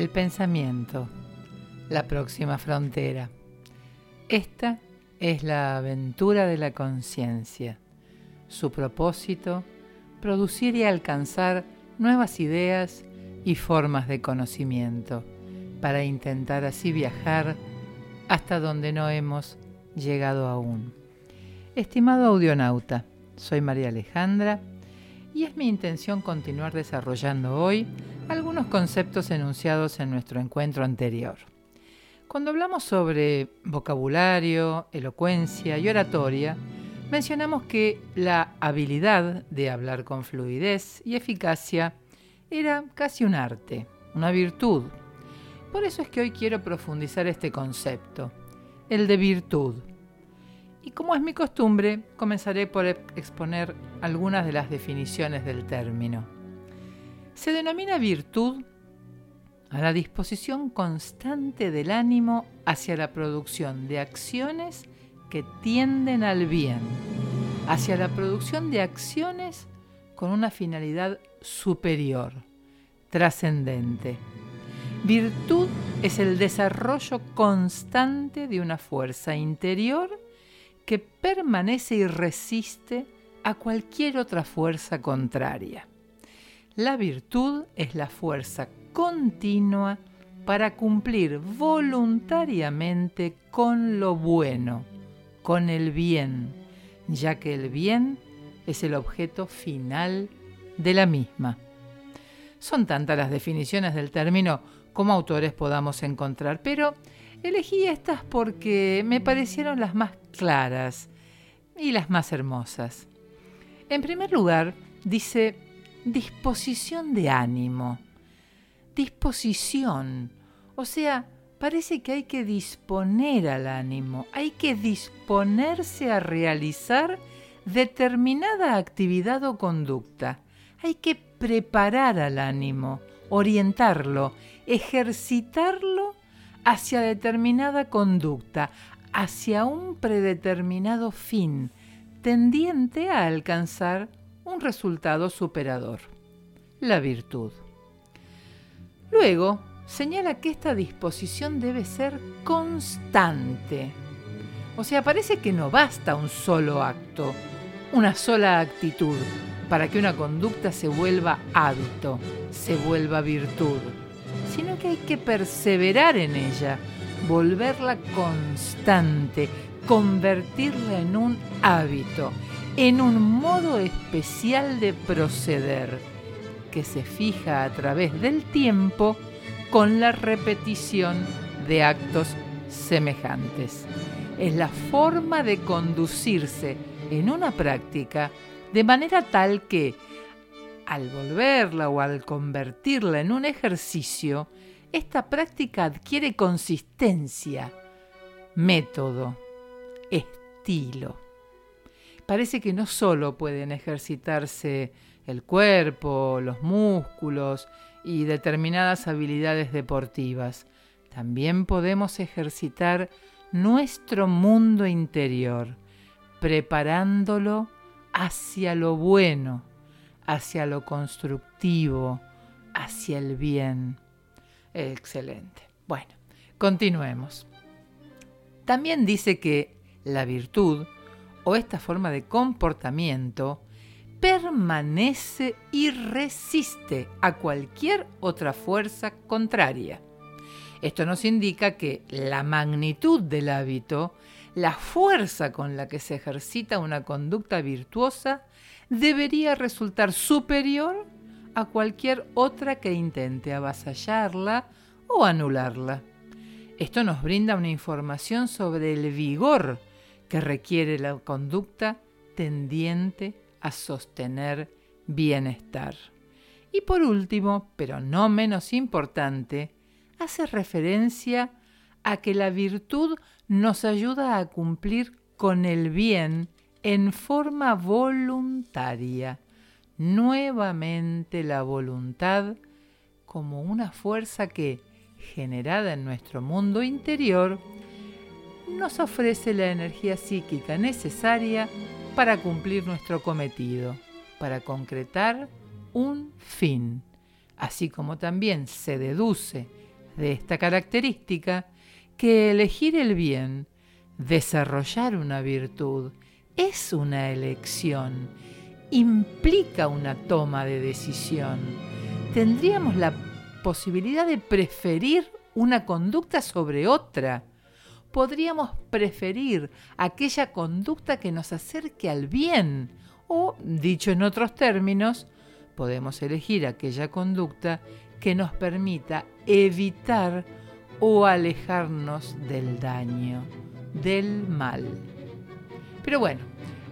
el pensamiento, la próxima frontera. Esta es la aventura de la conciencia. Su propósito, producir y alcanzar nuevas ideas y formas de conocimiento, para intentar así viajar hasta donde no hemos llegado aún. Estimado audionauta, soy María Alejandra y es mi intención continuar desarrollando hoy algunos conceptos enunciados en nuestro encuentro anterior. Cuando hablamos sobre vocabulario, elocuencia y oratoria, mencionamos que la habilidad de hablar con fluidez y eficacia era casi un arte, una virtud. Por eso es que hoy quiero profundizar este concepto, el de virtud. Y como es mi costumbre, comenzaré por exponer algunas de las definiciones del término. Se denomina virtud a la disposición constante del ánimo hacia la producción de acciones que tienden al bien, hacia la producción de acciones con una finalidad superior, trascendente. Virtud es el desarrollo constante de una fuerza interior que permanece y resiste a cualquier otra fuerza contraria. La virtud es la fuerza continua para cumplir voluntariamente con lo bueno, con el bien, ya que el bien es el objeto final de la misma. Son tantas las definiciones del término como autores podamos encontrar, pero elegí estas porque me parecieron las más claras y las más hermosas. En primer lugar, dice disposición de ánimo. Disposición. O sea, parece que hay que disponer al ánimo, hay que disponerse a realizar determinada actividad o conducta. Hay que preparar al ánimo, orientarlo, ejercitarlo hacia determinada conducta, hacia un predeterminado fin, tendiente a alcanzar un resultado superador, la virtud. Luego, señala que esta disposición debe ser constante. O sea, parece que no basta un solo acto, una sola actitud, para que una conducta se vuelva hábito, se vuelva virtud, sino que hay que perseverar en ella, volverla constante, convertirla en un hábito, en un modo especial de proceder que se fija a través del tiempo con la repetición de actos semejantes. Es la forma de conducirse en una práctica de manera tal que, al volverla o al convertirla en un ejercicio, esta práctica adquiere consistencia, método, estilo. Parece que no solo pueden ejercitarse el cuerpo, los músculos y determinadas habilidades deportivas, también podemos ejercitar nuestro mundo interior, preparándolo hacia lo bueno, hacia lo constructivo, hacia el bien. Excelente. Bueno, continuemos. También dice que la virtud o esta forma de comportamiento permanece y resiste a cualquier otra fuerza contraria. Esto nos indica que la magnitud del hábito, la fuerza con la que se ejercita una conducta virtuosa, debería resultar superior a cualquier otra que intente avasallarla o anularla. Esto nos brinda una información sobre el vigor que requiere la conducta tendiente a sostener bienestar. Y por último, pero no menos importante, hace referencia a que la virtud nos ayuda a cumplir con el bien en forma voluntaria nuevamente la voluntad como una fuerza que, generada en nuestro mundo interior, nos ofrece la energía psíquica necesaria para cumplir nuestro cometido, para concretar un fin, así como también se deduce de esta característica que elegir el bien, desarrollar una virtud, es una elección, implica una toma de decisión. Tendríamos la posibilidad de preferir una conducta sobre otra. Podríamos preferir aquella conducta que nos acerque al bien o, dicho en otros términos, podemos elegir aquella conducta que nos permita evitar o alejarnos del daño, del mal. Pero bueno,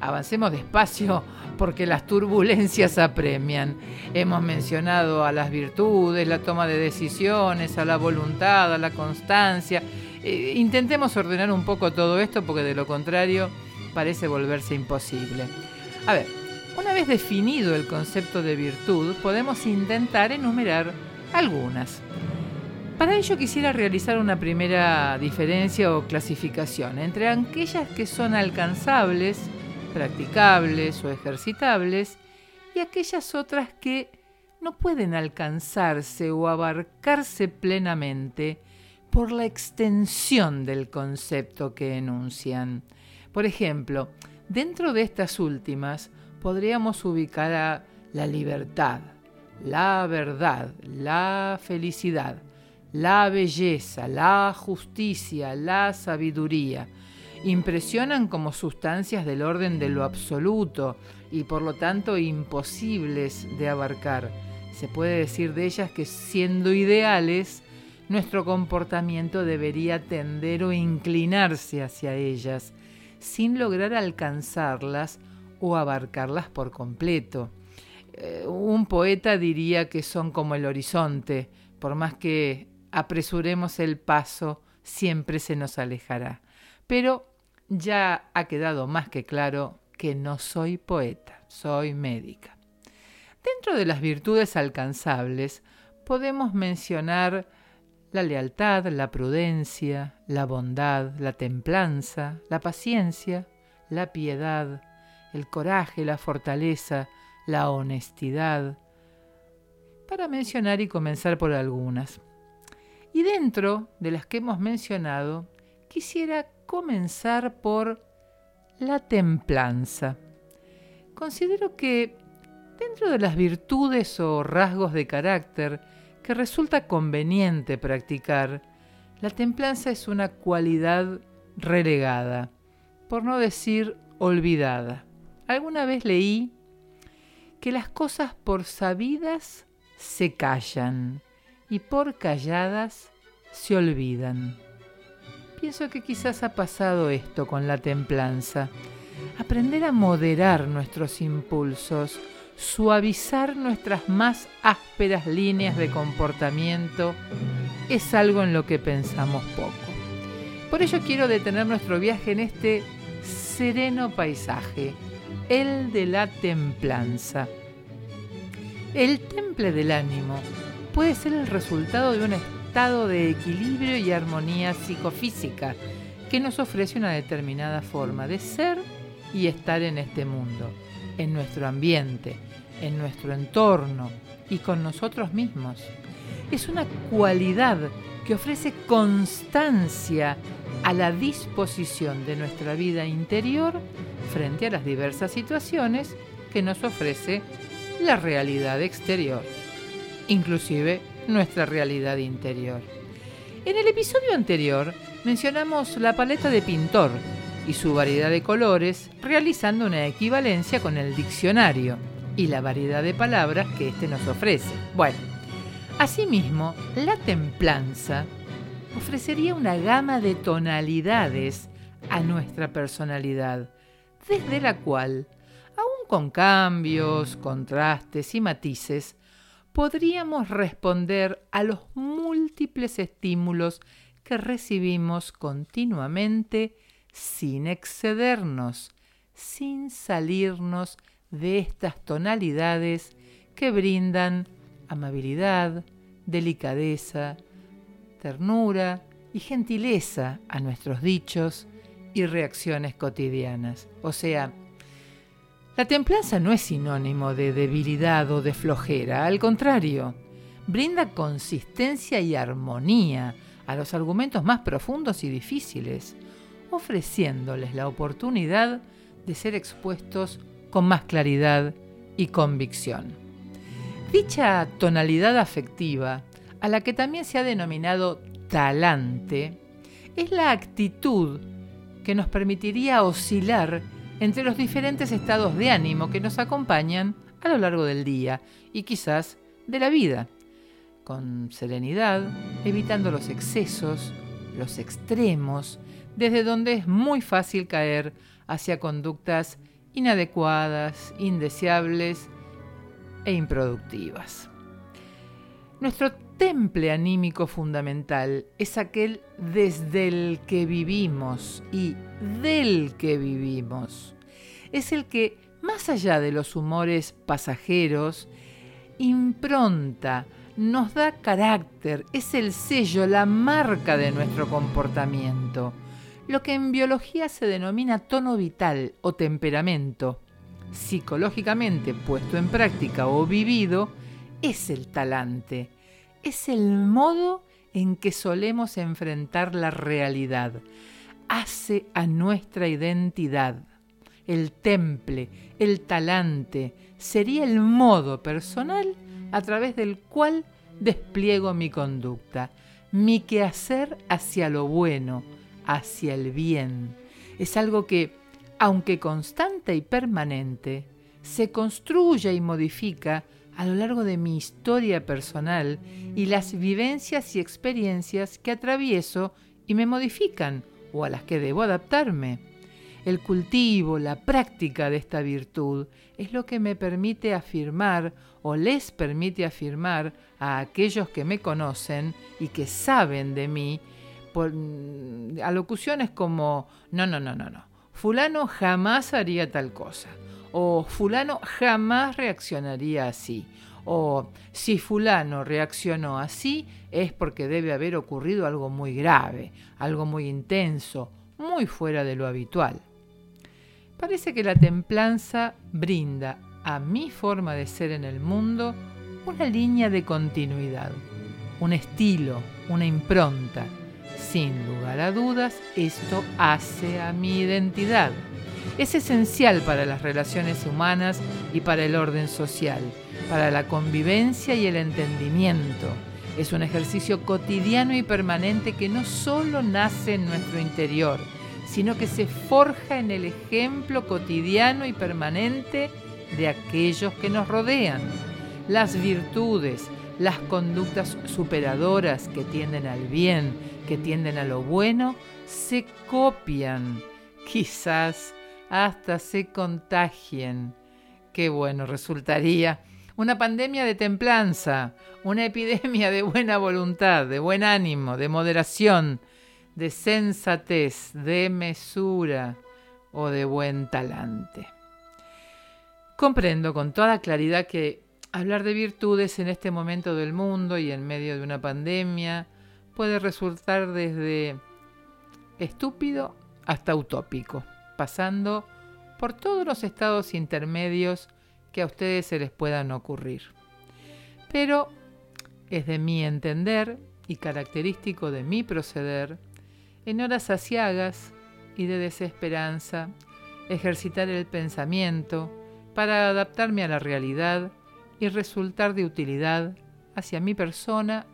avancemos despacio porque las turbulencias apremian. Hemos mencionado a las virtudes, la toma de decisiones, a la voluntad, a la constancia. Eh, intentemos ordenar un poco todo esto porque de lo contrario parece volverse imposible. A ver, una vez definido el concepto de virtud, podemos intentar enumerar algunas. Para ello quisiera realizar una primera diferencia o clasificación entre aquellas que son alcanzables, practicables o ejercitables y aquellas otras que no pueden alcanzarse o abarcarse plenamente por la extensión del concepto que enuncian. Por ejemplo, dentro de estas últimas podríamos ubicar a la libertad, la verdad, la felicidad, la belleza, la justicia, la sabiduría, impresionan como sustancias del orden de lo absoluto y por lo tanto imposibles de abarcar. Se puede decir de ellas que siendo ideales, nuestro comportamiento debería tender o inclinarse hacia ellas, sin lograr alcanzarlas o abarcarlas por completo. Eh, un poeta diría que son como el horizonte, por más que apresuremos el paso, siempre se nos alejará. Pero ya ha quedado más que claro que no soy poeta, soy médica. Dentro de las virtudes alcanzables podemos mencionar la lealtad, la prudencia, la bondad, la templanza, la paciencia, la piedad, el coraje, la fortaleza, la honestidad, para mencionar y comenzar por algunas. Y dentro de las que hemos mencionado, quisiera comenzar por la templanza. Considero que dentro de las virtudes o rasgos de carácter que resulta conveniente practicar, la templanza es una cualidad relegada, por no decir olvidada. Alguna vez leí que las cosas por sabidas se callan y por calladas se olvidan. Pienso que quizás ha pasado esto con la templanza. Aprender a moderar nuestros impulsos, suavizar nuestras más ásperas líneas de comportamiento, es algo en lo que pensamos poco. Por ello quiero detener nuestro viaje en este sereno paisaje, el de la templanza. El temple del ánimo puede ser el resultado de un estado de equilibrio y armonía psicofísica que nos ofrece una determinada forma de ser y estar en este mundo, en nuestro ambiente, en nuestro entorno y con nosotros mismos. Es una cualidad que ofrece constancia a la disposición de nuestra vida interior frente a las diversas situaciones que nos ofrece la realidad exterior, inclusive nuestra realidad interior. En el episodio anterior mencionamos la paleta de pintor y su variedad de colores, realizando una equivalencia con el diccionario y la variedad de palabras que éste nos ofrece. Bueno, asimismo, la templanza ofrecería una gama de tonalidades a nuestra personalidad, desde la cual, aun con cambios, contrastes y matices, podríamos responder a los múltiples estímulos que recibimos continuamente sin excedernos, sin salirnos de estas tonalidades que brindan amabilidad, delicadeza, ternura y gentileza a nuestros dichos y reacciones cotidianas. O sea, la templanza no es sinónimo de debilidad o de flojera, al contrario, brinda consistencia y armonía a los argumentos más profundos y difíciles, ofreciéndoles la oportunidad de ser expuestos con más claridad y convicción. Dicha tonalidad afectiva, a la que también se ha denominado talante, es la actitud que nos permitiría oscilar entre los diferentes estados de ánimo que nos acompañan a lo largo del día y quizás de la vida, con serenidad, evitando los excesos, los extremos, desde donde es muy fácil caer hacia conductas inadecuadas, indeseables e improductivas. Nuestro temple anímico fundamental es aquel desde el que vivimos y del que vivimos. Es el que, más allá de los humores pasajeros, impronta, nos da carácter, es el sello, la marca de nuestro comportamiento, lo que en biología se denomina tono vital o temperamento. Psicológicamente puesto en práctica o vivido, es el talante es el modo en que solemos enfrentar la realidad. Hace a nuestra identidad. El temple, el talante, sería el modo personal a través del cual despliego mi conducta, mi quehacer hacia lo bueno, hacia el bien. Es algo que, aunque constante y permanente, se construye y modifica a lo largo de mi historia personal y las vivencias y experiencias que atravieso y me modifican o a las que debo adaptarme. El cultivo, la práctica de esta virtud es lo que me permite afirmar o les permite afirmar a aquellos que me conocen y que saben de mí alocuciones como no, no, no, no, no. Fulano jamás haría tal cosa o fulano jamás reaccionaría así, o si fulano reaccionó así es porque debe haber ocurrido algo muy grave, algo muy intenso, muy fuera de lo habitual. Parece que la templanza brinda a mi forma de ser en el mundo una línea de continuidad, un estilo, una impronta. Sin lugar a dudas, esto hace a mi identidad es esencial para las relaciones humanas y para el orden social, para la convivencia y el entendimiento. Es un ejercicio cotidiano y permanente que no solo nace en nuestro interior, sino que se forja en el ejemplo cotidiano y permanente de aquellos que nos rodean. Las virtudes, las conductas superadoras que tienden al bien, que tienden a lo bueno, se copian, quizás hasta se contagien. Qué bueno resultaría. Una pandemia de templanza, una epidemia de buena voluntad, de buen ánimo, de moderación, de sensatez, de mesura o de buen talante. Comprendo con toda claridad que hablar de virtudes en este momento del mundo y en medio de una pandemia puede resultar desde estúpido hasta utópico pasando por todos los estados intermedios que a ustedes se les puedan ocurrir. Pero es de mi entender y característico de mi proceder, en horas asiagas y de desesperanza, ejercitar el pensamiento para adaptarme a la realidad y resultar de utilidad hacia mi persona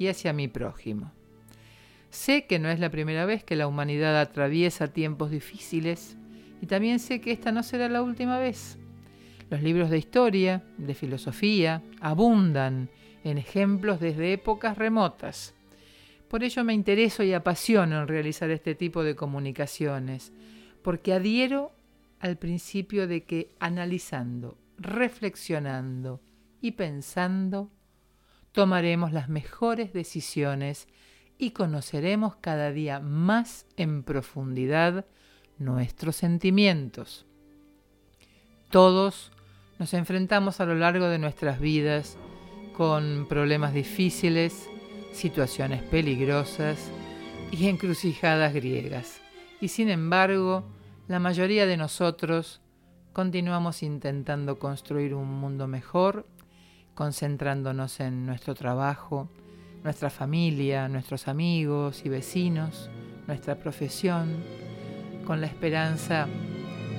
y hacia mi prójimo. Sé que no es la primera vez que la humanidad atraviesa tiempos difíciles y también sé que esta no será la última vez. Los libros de historia, de filosofía, abundan en ejemplos desde épocas remotas. Por ello me intereso y apasiono en realizar este tipo de comunicaciones, porque adhiero al principio de que analizando, reflexionando y pensando, tomaremos las mejores decisiones y conoceremos cada día más en profundidad nuestros sentimientos. Todos nos enfrentamos a lo largo de nuestras vidas con problemas difíciles, situaciones peligrosas y encrucijadas griegas. Y sin embargo, la mayoría de nosotros continuamos intentando construir un mundo mejor concentrándonos en nuestro trabajo, nuestra familia, nuestros amigos y vecinos, nuestra profesión, con la esperanza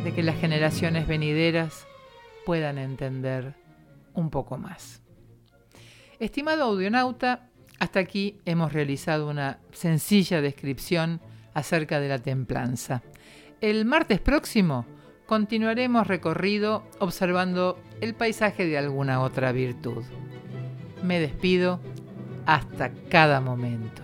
de que las generaciones venideras puedan entender un poco más. Estimado audionauta, hasta aquí hemos realizado una sencilla descripción acerca de la templanza. El martes próximo continuaremos recorrido observando el paisaje de alguna otra virtud. Me despido hasta cada momento.